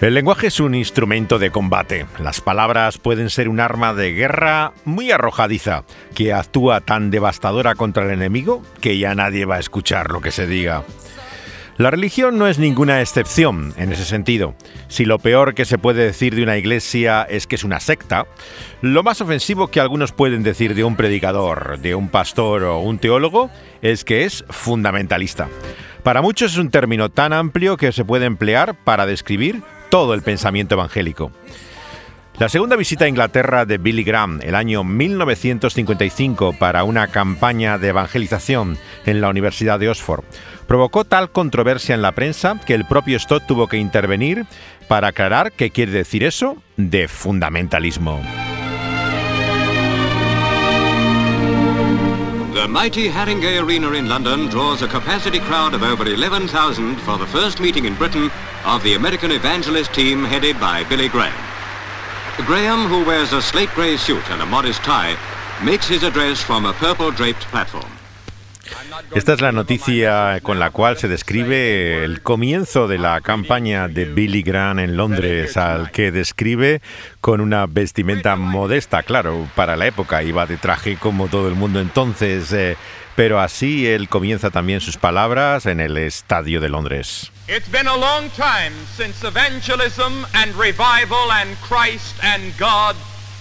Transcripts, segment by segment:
El lenguaje es un instrumento de combate. Las palabras pueden ser un arma de guerra muy arrojadiza, que actúa tan devastadora contra el enemigo que ya nadie va a escuchar lo que se diga. La religión no es ninguna excepción en ese sentido. Si lo peor que se puede decir de una iglesia es que es una secta, lo más ofensivo que algunos pueden decir de un predicador, de un pastor o un teólogo es que es fundamentalista. Para muchos es un término tan amplio que se puede emplear para describir todo el pensamiento evangélico. La segunda visita a Inglaterra de Billy Graham, el año 1955, para una campaña de evangelización en la Universidad de Oxford, provocó tal controversia en la prensa que el propio Stott tuvo que intervenir para aclarar qué quiere decir eso de fundamentalismo. The mighty Haringey Arena in London draws a capacity crowd of over 11,000 for the first meeting in Britain of the American Evangelist team headed by Billy Graham. Graham, who wears a slate grey suit and a modest tie, makes his address from a purple-draped platform. Esta es la noticia con la cual se describe el comienzo de la campaña de Billy Graham en Londres, al que describe con una vestimenta modesta, claro, para la época, iba de traje como todo el mundo entonces, eh, pero así él comienza también sus palabras en el Estadio de Londres. It's been a long time since evangelism and revival and Christ and God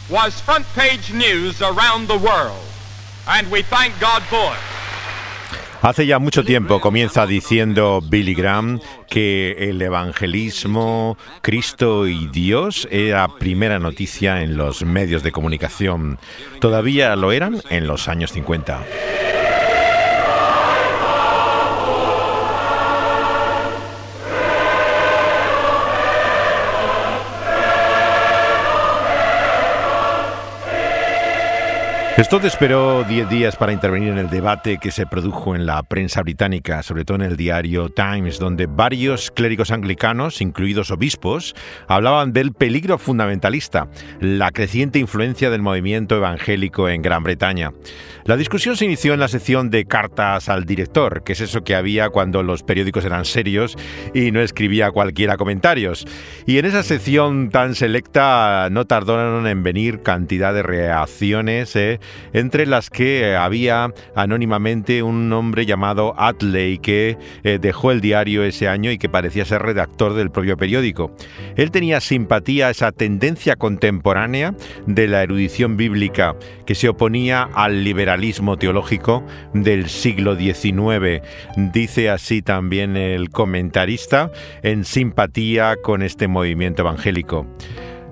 was front page news around the world. And we thank God for it. Hace ya mucho tiempo comienza diciendo Billy Graham que el evangelismo, Cristo y Dios era primera noticia en los medios de comunicación. Todavía lo eran en los años 50. Stott esperó 10 días para intervenir en el debate que se produjo en la prensa británica, sobre todo en el diario Times, donde varios clérigos anglicanos, incluidos obispos, hablaban del peligro fundamentalista, la creciente influencia del movimiento evangélico en Gran Bretaña. La discusión se inició en la sección de cartas al director, que es eso que había cuando los periódicos eran serios y no escribía cualquiera comentarios. Y en esa sección tan selecta no tardaron en venir cantidad de reacciones, eh, entre las que había anónimamente un hombre llamado Atley que eh, dejó el diario ese año y que parecía ser redactor del propio periódico. Él tenía simpatía a esa tendencia contemporánea de la erudición bíblica que se oponía al liberalismo teológico del siglo XIX. Dice así también el comentarista en simpatía con este movimiento evangélico.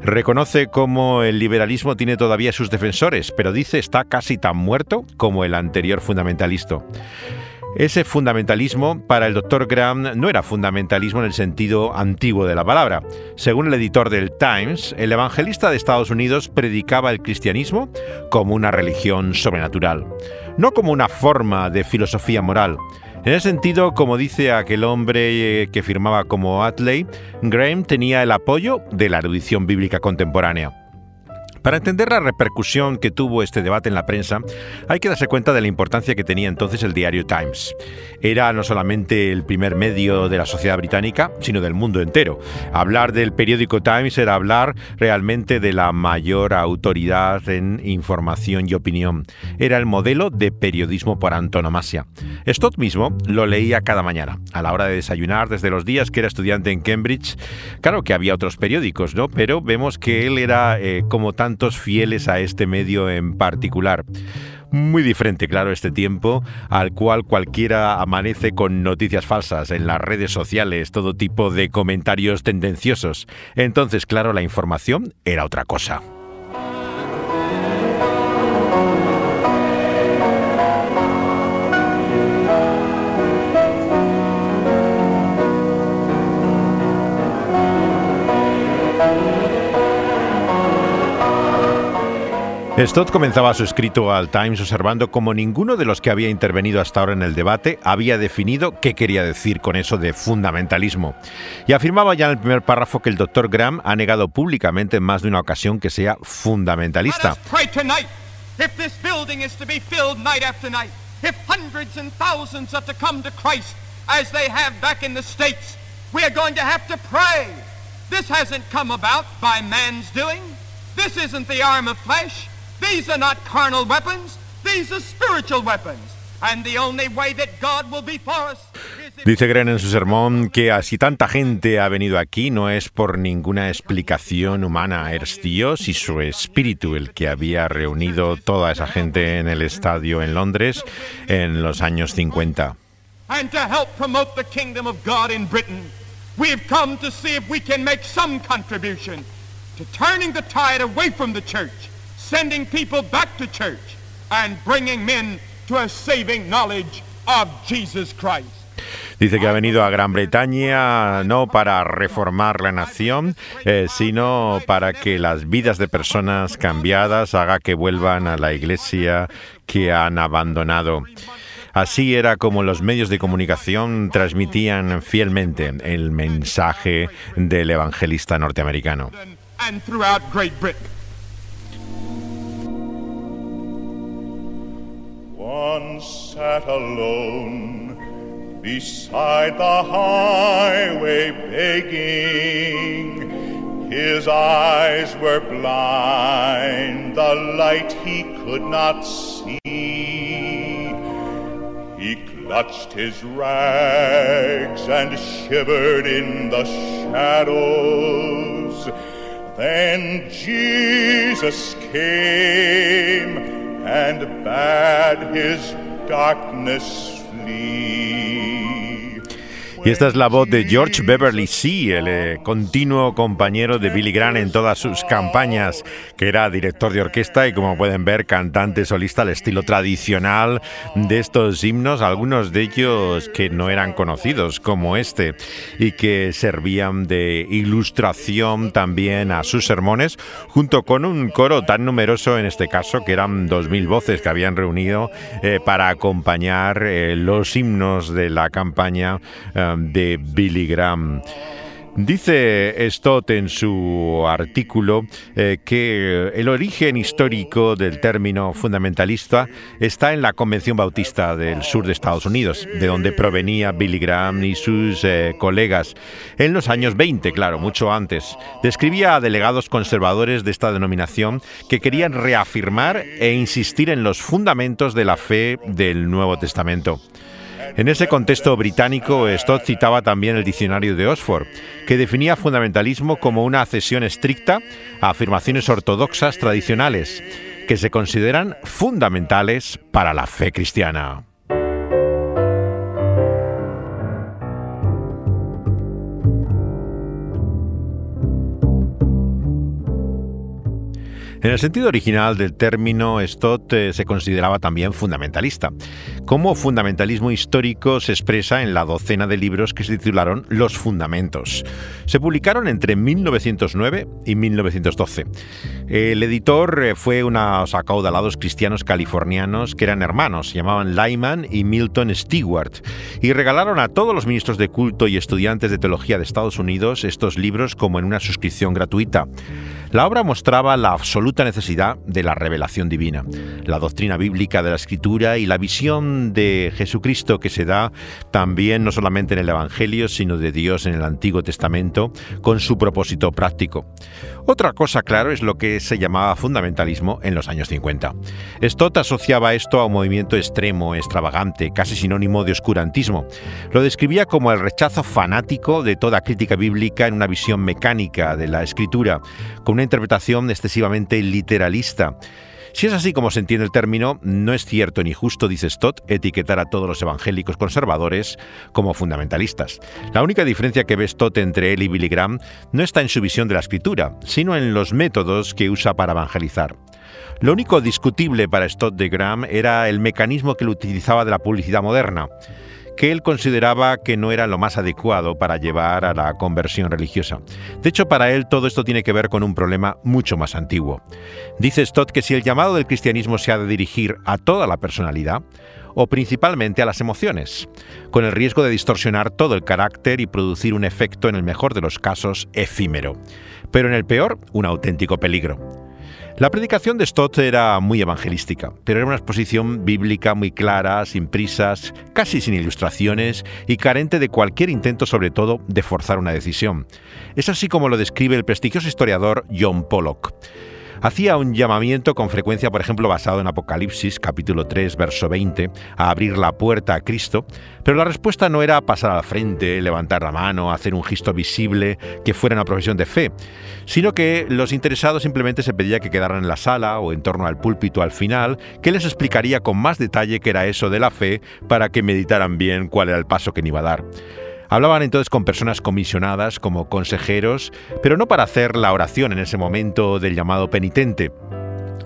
Reconoce cómo el liberalismo tiene todavía sus defensores, pero dice está casi tan muerto como el anterior fundamentalista. Ese fundamentalismo para el doctor Graham no era fundamentalismo en el sentido antiguo de la palabra. Según el editor del Times, el evangelista de Estados Unidos predicaba el cristianismo como una religión sobrenatural, no como una forma de filosofía moral. En ese sentido, como dice aquel hombre eh, que firmaba como Atley, Graham tenía el apoyo de la erudición bíblica contemporánea. Para entender la repercusión que tuvo este debate en la prensa, hay que darse cuenta de la importancia que tenía entonces el diario Times. Era no solamente el primer medio de la sociedad británica, sino del mundo entero. Hablar del periódico Times era hablar realmente de la mayor autoridad en información y opinión. Era el modelo de periodismo por antonomasia. Stott mismo lo leía cada mañana, a la hora de desayunar, desde los días que era estudiante en Cambridge. Claro que había otros periódicos, ¿no? Pero vemos que él era eh, como tan fieles a este medio en particular. Muy diferente, claro, este tiempo al cual cualquiera amanece con noticias falsas en las redes sociales, todo tipo de comentarios tendenciosos. Entonces, claro, la información era otra cosa. Stott comenzaba su escrito al Times observando cómo ninguno de los que había intervenido hasta ahora en el debate había definido qué quería decir con eso de fundamentalismo. Y afirmaba ya en el primer párrafo que el Dr. Graham ha negado públicamente en más de una ocasión que sea fundamentalista. This hasn't come about by man's doing. This isn't the arm of flesh. These are not carnal weapons. These are spiritual weapons. And the only way that God will be for us Dice Gren en su sermón que así tanta gente ha venido aquí no es por ninguna explicación humana, es Dios y su espíritu el que había reunido toda esa gente en el estadio en Londres en los años 50. And to help promote the kingdom of God in Britain, we've come to see if we can make some contribution to turning the tide away from the church, sending people back to church, and bringing men to a saving knowledge of Jesus Christ. Dice que ha venido a Gran Bretaña no para reformar la nación, eh, sino para que las vidas de personas cambiadas haga que vuelvan a la iglesia que han abandonado. Así era como los medios de comunicación transmitían fielmente el mensaje del evangelista norteamericano. Beside the highway begging. His eyes were blind, the light he could not see. He clutched his rags and shivered in the shadows. Then Jesus came and bade his darkness Y esta es la voz de George Beverly Sea, el eh, continuo compañero de Billy Graham en todas sus campañas, que era director de orquesta y como pueden ver, cantante solista al estilo tradicional de estos himnos, algunos de ellos que no eran conocidos como este y que servían de ilustración también a sus sermones, junto con un coro tan numeroso en este caso que eran 2.000 voces que habían reunido eh, para acompañar eh, los himnos de la campaña de Billy Graham. Dice Stott en su artículo eh, que el origen histórico del término fundamentalista está en la Convención Bautista del sur de Estados Unidos, de donde provenía Billy Graham y sus eh, colegas. En los años 20, claro, mucho antes, describía a delegados conservadores de esta denominación que querían reafirmar e insistir en los fundamentos de la fe del Nuevo Testamento. En ese contexto británico, Stott citaba también el diccionario de Oxford, que definía fundamentalismo como una accesión estricta a afirmaciones ortodoxas tradicionales, que se consideran fundamentales para la fe cristiana. En el sentido original del término, Stott eh, se consideraba también fundamentalista. Como fundamentalismo histórico se expresa en la docena de libros que se titularon Los Fundamentos. Se publicaron entre 1909 y 1912. El editor eh, fue unos acaudalados cristianos californianos que eran hermanos, llamaban Lyman y Milton Stewart, y regalaron a todos los ministros de culto y estudiantes de teología de Estados Unidos estos libros como en una suscripción gratuita. La obra mostraba la absoluta necesidad de la revelación divina, la doctrina bíblica de la escritura y la visión de Jesucristo que se da también no solamente en el Evangelio, sino de Dios en el Antiguo Testamento, con su propósito práctico. Otra cosa, claro, es lo que se llamaba fundamentalismo en los años 50. Stott asociaba esto a un movimiento extremo, extravagante, casi sinónimo de oscurantismo. Lo describía como el rechazo fanático de toda crítica bíblica en una visión mecánica de la escritura, con una interpretación excesivamente literalista. Si es así como se entiende el término, no es cierto ni justo, dice Stott, etiquetar a todos los evangélicos conservadores como fundamentalistas. La única diferencia que ve Stott entre él y Billy Graham no está en su visión de la escritura, sino en los métodos que usa para evangelizar. Lo único discutible para Stott de Graham era el mecanismo que él utilizaba de la publicidad moderna que él consideraba que no era lo más adecuado para llevar a la conversión religiosa. De hecho, para él todo esto tiene que ver con un problema mucho más antiguo. Dice Stott que si el llamado del cristianismo se ha de dirigir a toda la personalidad, o principalmente a las emociones, con el riesgo de distorsionar todo el carácter y producir un efecto en el mejor de los casos efímero, pero en el peor un auténtico peligro. La predicación de Stott era muy evangelística, pero era una exposición bíblica muy clara, sin prisas, casi sin ilustraciones y carente de cualquier intento sobre todo de forzar una decisión. Es así como lo describe el prestigioso historiador John Pollock. Hacía un llamamiento con frecuencia, por ejemplo, basado en Apocalipsis, capítulo 3, verso 20, a abrir la puerta a Cristo, pero la respuesta no era pasar al frente, levantar la mano, hacer un gesto visible que fuera una profesión de fe, sino que los interesados simplemente se pedía que quedaran en la sala o en torno al púlpito al final, que les explicaría con más detalle qué era eso de la fe para que meditaran bien cuál era el paso que iba a dar. Hablaban entonces con personas comisionadas como consejeros, pero no para hacer la oración en ese momento del llamado penitente,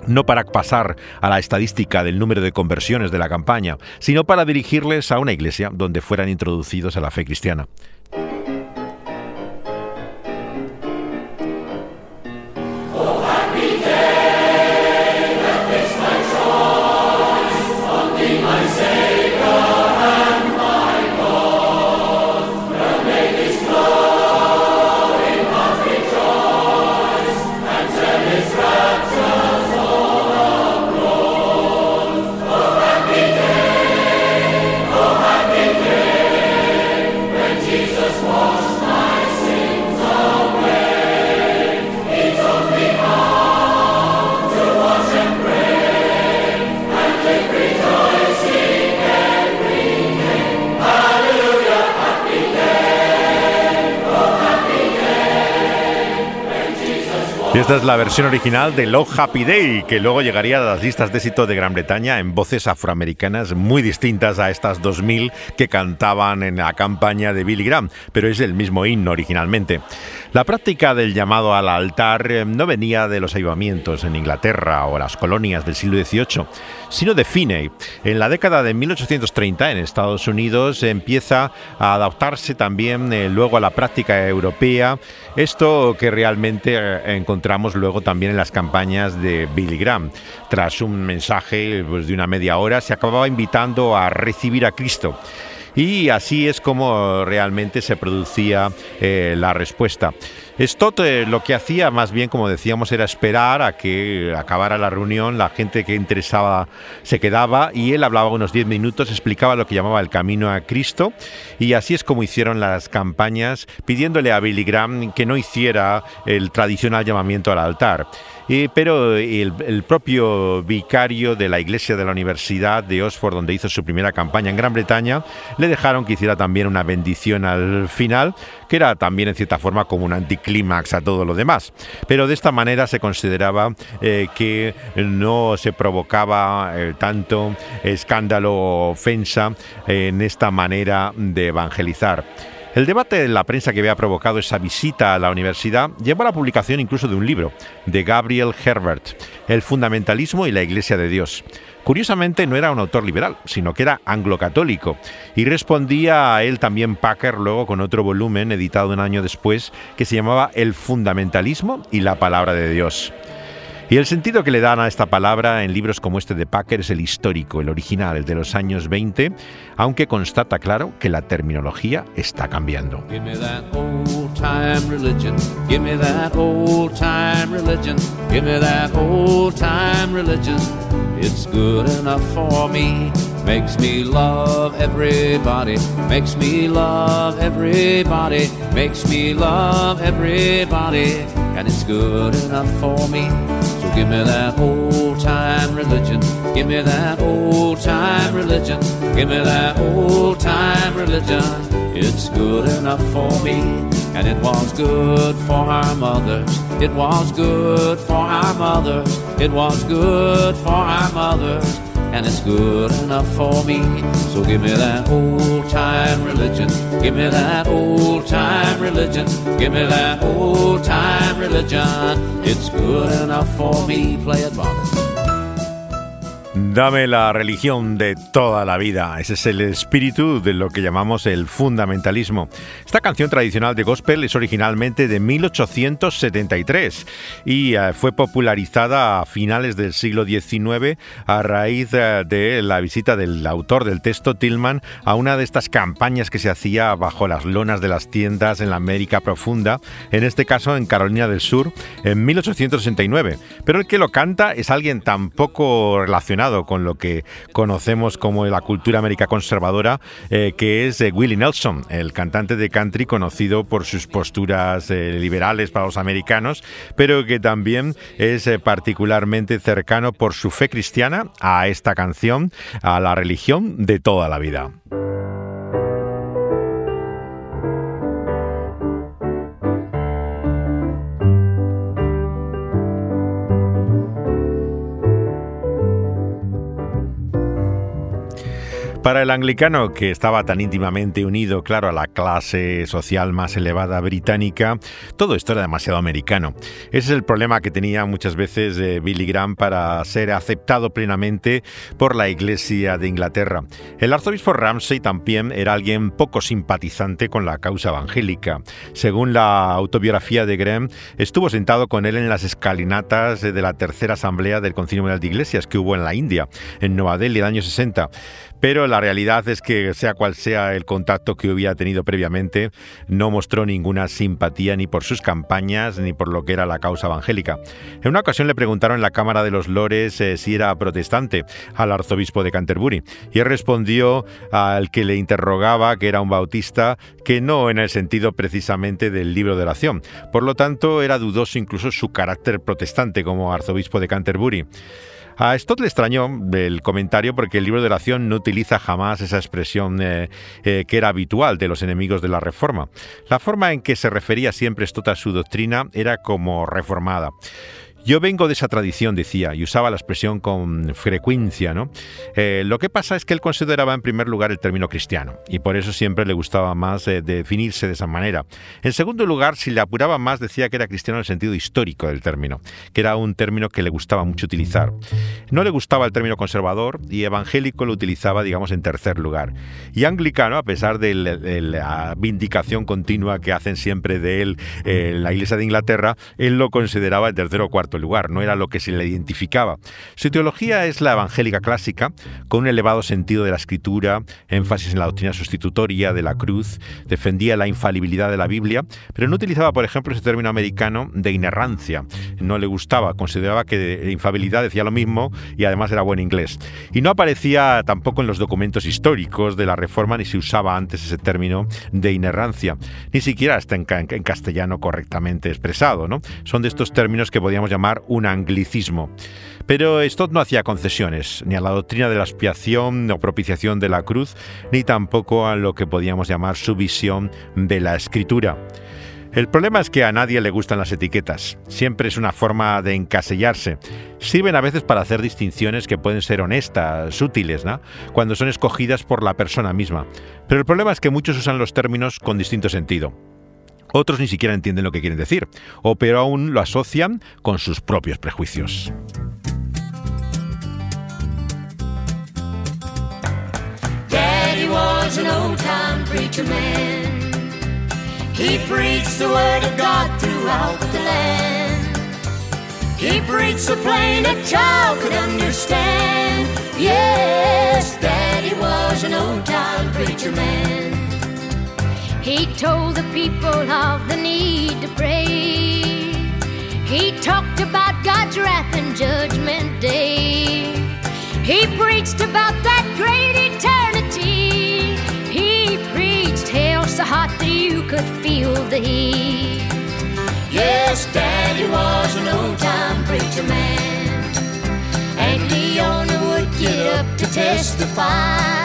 no para pasar a la estadística del número de conversiones de la campaña, sino para dirigirles a una iglesia donde fueran introducidos a la fe cristiana. Esta es la versión original de Lo Happy Day, que luego llegaría a las listas de éxito de Gran Bretaña en voces afroamericanas muy distintas a estas 2000 que cantaban en la campaña de Billy Graham, pero es el mismo himno originalmente. La práctica del llamado al altar eh, no venía de los avivamientos en Inglaterra o las colonias del siglo XVIII, sino de Finney. En la década de 1830 en Estados Unidos empieza a adaptarse también eh, luego a la práctica europea, esto que realmente eh, encontramos luego también en las campañas de Billy Graham. Tras un mensaje pues, de una media hora se acababa invitando a recibir a Cristo. Y así es como realmente se producía eh, la respuesta. Stott eh, lo que hacía más bien, como decíamos, era esperar a que acabara la reunión, la gente que interesaba se quedaba y él hablaba unos 10 minutos, explicaba lo que llamaba el camino a Cristo y así es como hicieron las campañas pidiéndole a Billy Graham que no hiciera el tradicional llamamiento al altar pero el, propio vicario de la iglesia de la Universidad de Oxford, donde hizo su primera campaña en Gran Bretaña, le dejaron que hiciera también una bendición al final, que era también en cierta forma como un anticlímax a todo lo demás. Pero de esta manera se consideraba eh, que no se provocaba eh, tanto escándalo o ofensa en esta manera de evangelizar. El debate de la prensa que había provocado esa visita a la universidad llevó a la publicación incluso de un libro, de Gabriel Herbert, El fundamentalismo y la Iglesia de Dios. Curiosamente no era un autor liberal, sino que era anglo-católico, y respondía a él también Packer luego con otro volumen editado un año después que se llamaba El fundamentalismo y la palabra de Dios. Y el sentido que le dan a esta palabra en libros como este de Packer es el histórico, el original, el de los años 20, aunque constata claro que la terminología está cambiando. Give me that old time religion. It's good enough for me. Makes me love everybody, makes me love everybody, makes me love everybody, and it's good enough for me. So give me that old time religion. Give me that old time religion. Give me that old time religion. It's good enough for me. And it was good for our mothers. It was good for our mothers. It was good for our mothers and it's good enough for me. So give me that old time religion. Give me that old time religion. Give me that old time religion. It's good enough for me. Play it, Bobby. Dame la religión de toda la vida. Ese es el espíritu de lo que llamamos el fundamentalismo. Esta canción tradicional de gospel es originalmente de 1873 y eh, fue popularizada a finales del siglo XIX a raíz eh, de la visita del autor del texto Tillman a una de estas campañas que se hacía bajo las lonas de las tiendas en la América profunda, en este caso en Carolina del Sur, en 1869. Pero el que lo canta es alguien tan poco relacionado con lo que conocemos como la cultura américa conservadora, eh, que es eh, Willie Nelson, el cantante de country conocido por sus posturas eh, liberales para los americanos, pero que también es particularmente cercano por su fe cristiana a esta canción, a la religión de toda la vida. Para el anglicano, que estaba tan íntimamente unido, claro, a la clase social más elevada británica, todo esto era demasiado americano. Ese es el problema que tenía muchas veces eh, Billy Graham para ser aceptado plenamente por la Iglesia de Inglaterra. El arzobispo Ramsay también era alguien poco simpatizante con la causa evangélica. Según la autobiografía de Graham, estuvo sentado con él en las escalinatas de la tercera asamblea del Concilio Mundial de Iglesias que hubo en la India, en Nueva Delhi, el año 60 pero la realidad es que sea cual sea el contacto que hubiera tenido previamente, no mostró ninguna simpatía ni por sus campañas ni por lo que era la causa evangélica. En una ocasión le preguntaron en la Cámara de los Lores eh, si era protestante al arzobispo de Canterbury y él respondió al que le interrogaba que era un bautista que no en el sentido precisamente del libro de oración. Por lo tanto, era dudoso incluso su carácter protestante como arzobispo de Canterbury. A Stott le extrañó el comentario porque el libro de oración no utiliza jamás esa expresión eh, eh, que era habitual de los enemigos de la reforma. La forma en que se refería siempre Stott a su doctrina era como reformada. Yo vengo de esa tradición, decía, y usaba la expresión con frecuencia, ¿no? Eh, lo que pasa es que él consideraba en primer lugar el término cristiano, y por eso siempre le gustaba más eh, definirse de esa manera. En segundo lugar, si le apuraba más, decía que era cristiano en el sentido histórico del término, que era un término que le gustaba mucho utilizar. No le gustaba el término conservador y evangélico lo utilizaba, digamos, en tercer lugar. Y anglicano, a pesar de la vindicación continua que hacen siempre de él eh, la Iglesia de Inglaterra, él lo consideraba en tercer o cuarto lugar, no era lo que se le identificaba. Su teología es la evangélica clásica, con un elevado sentido de la escritura, énfasis en la doctrina sustitutoria de la cruz, defendía la infalibilidad de la Biblia, pero no utilizaba, por ejemplo, ese término americano de inerrancia. No le gustaba, consideraba que infabilidad decía lo mismo y además era buen inglés. Y no aparecía tampoco en los documentos históricos de la Reforma ni se usaba antes ese término de inerrancia, ni siquiera está en castellano correctamente expresado. ¿no? Son de estos términos que podíamos llamar un anglicismo. Pero Stott no hacía concesiones, ni a la doctrina de la expiación o propiciación de la cruz, ni tampoco a lo que podíamos llamar su visión de la escritura. El problema es que a nadie le gustan las etiquetas. Siempre es una forma de encasellarse. Sirven a veces para hacer distinciones que pueden ser honestas, útiles, ¿no? cuando son escogidas por la persona misma. Pero el problema es que muchos usan los términos con distinto sentido. Otros ni siquiera entienden lo que quieren decir, o peor aún lo asocian con sus propios prejuicios. Daddy was an old time preacher man. He preached the word of God throughout the land. He preached so plain a child could understand. Yes, Daddy was an old time preacher man. He told the people of the need to pray. He talked about God's wrath and judgment day. He preached about that great eternity. He preached hell so hot that you could feel the heat. Yes, Daddy was an old time preacher man. And Leona would get up to testify.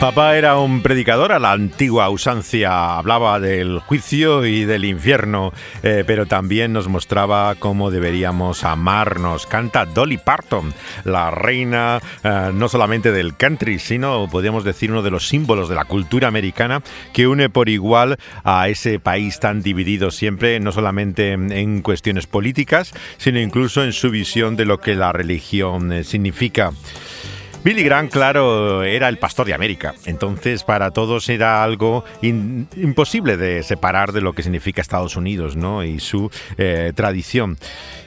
Papá era un predicador a la antigua usancia, hablaba del juicio y del infierno, eh, pero también nos mostraba cómo deberíamos amarnos. Canta Dolly Parton, la reina eh, no solamente del country, sino podríamos decir uno de los símbolos de la cultura americana que une por igual a ese país tan dividido siempre, no solamente en cuestiones políticas, sino incluso en su visión de lo que la religión eh, significa. Billy Graham, claro, era el pastor de América, entonces para todos era algo imposible de separar de lo que significa Estados Unidos ¿no? y su eh, tradición.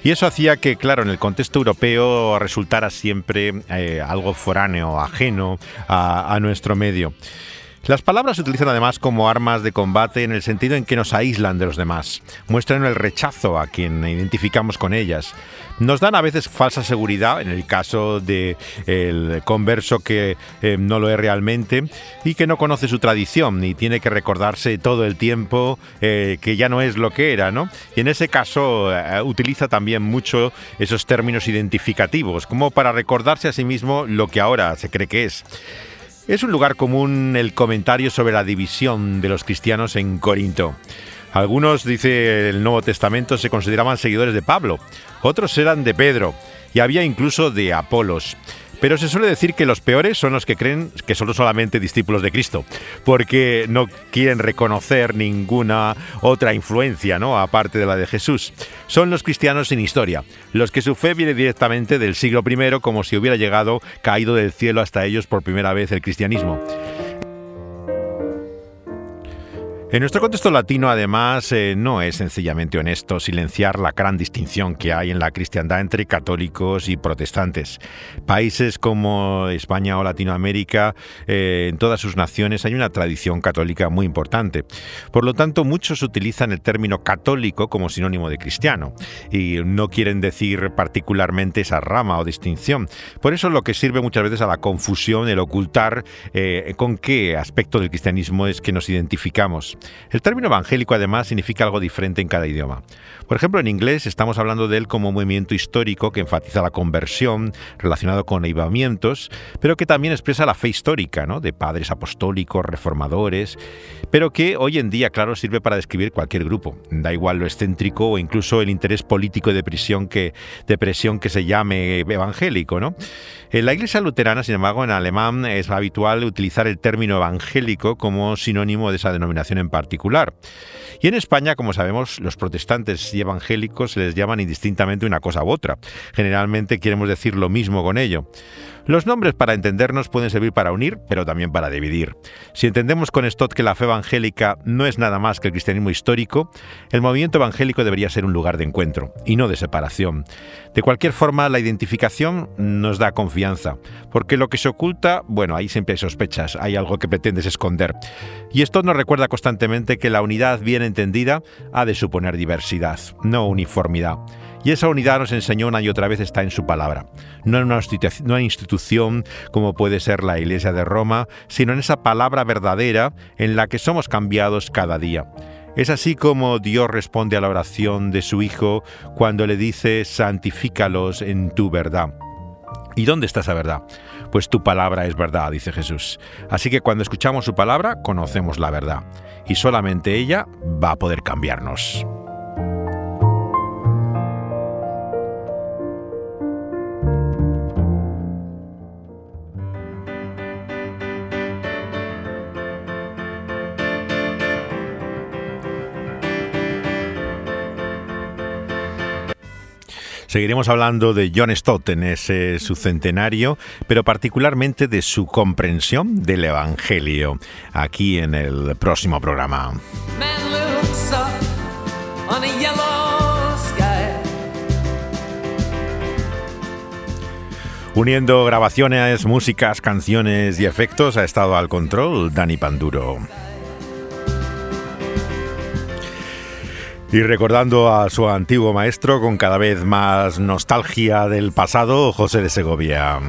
Y eso hacía que, claro, en el contexto europeo resultara siempre eh, algo foráneo, ajeno a nuestro medio. Las palabras se utilizan además como armas de combate en el sentido en que nos aíslan de los demás, muestran el rechazo a quien identificamos con ellas. Nos dan a veces falsa seguridad, en el caso del el converso que eh, no lo es realmente y que no conoce su tradición y tiene que recordarse todo el tiempo eh, que ya no es lo que era, ¿no? Y en ese caso eh, utiliza también mucho esos términos identificativos, como para recordarse a sí mismo lo que ahora se cree que es. Es un lugar común el comentario sobre la división de los cristianos en Corinto. Algunos, dice el Nuevo Testamento, se consideraban seguidores de Pablo, otros eran de Pedro, y había incluso de Apolos. Pero se suele decir que los peores son los que creen que son solamente discípulos de Cristo, porque no quieren reconocer ninguna otra influencia, ¿no? Aparte de la de Jesús. Son los cristianos sin historia, los que su fe viene directamente del siglo I, como si hubiera llegado caído del cielo hasta ellos por primera vez el cristianismo. En nuestro contexto latino, además, eh, no es sencillamente honesto silenciar la gran distinción que hay en la cristiandad entre católicos y protestantes. Países como España o Latinoamérica, eh, en todas sus naciones hay una tradición católica muy importante. Por lo tanto, muchos utilizan el término católico como sinónimo de cristiano y no quieren decir particularmente esa rama o distinción. Por eso lo que sirve muchas veces a la confusión, el ocultar eh, con qué aspecto del cristianismo es que nos identificamos. El término evangélico además significa algo diferente en cada idioma. Por ejemplo, en inglés estamos hablando de él como un movimiento histórico que enfatiza la conversión relacionado con avivamientos, pero que también expresa la fe histórica, ¿no? de padres apostólicos, reformadores, pero que hoy en día, claro, sirve para describir cualquier grupo. Da igual lo excéntrico o incluso el interés político de presión que, se llame evangélico. En la iglesia luterana, sin embargo, en alemán es habitual utilizar el término evangélico como sinónimo de esa denominación en particular. Y en España, como sabemos, los protestantes y evangélicos se les llaman indistintamente una cosa u otra. Generalmente queremos decir lo mismo con ello. Los nombres para entendernos pueden servir para unir, pero también para dividir. Si entendemos con Stott que la fe evangélica no es nada más que el cristianismo histórico, el movimiento evangélico debería ser un lugar de encuentro y no de separación. De cualquier forma, la identificación nos da confianza, porque lo que se oculta, bueno, ahí siempre hay sospechas, hay algo que pretendes esconder. Y esto nos recuerda constantemente que la unidad bien entendida ha de suponer diversidad, no uniformidad. Y esa unidad nos enseñó una y otra vez está en su palabra, no en una institución como puede ser la Iglesia de Roma, sino en esa palabra verdadera en la que somos cambiados cada día. Es así como Dios responde a la oración de su Hijo cuando le dice, santifícalos en tu verdad. ¿Y dónde está esa verdad? Pues tu palabra es verdad, dice Jesús. Así que cuando escuchamos su palabra, conocemos la verdad. Y solamente ella va a poder cambiarnos. Seguiremos hablando de John Stott en ese su centenario, pero particularmente de su comprensión del Evangelio, aquí en el próximo programa. Uniendo grabaciones, músicas, canciones y efectos ha estado al control Dani Panduro. Y recordando a su antiguo maestro con cada vez más nostalgia del pasado, José de Segovia.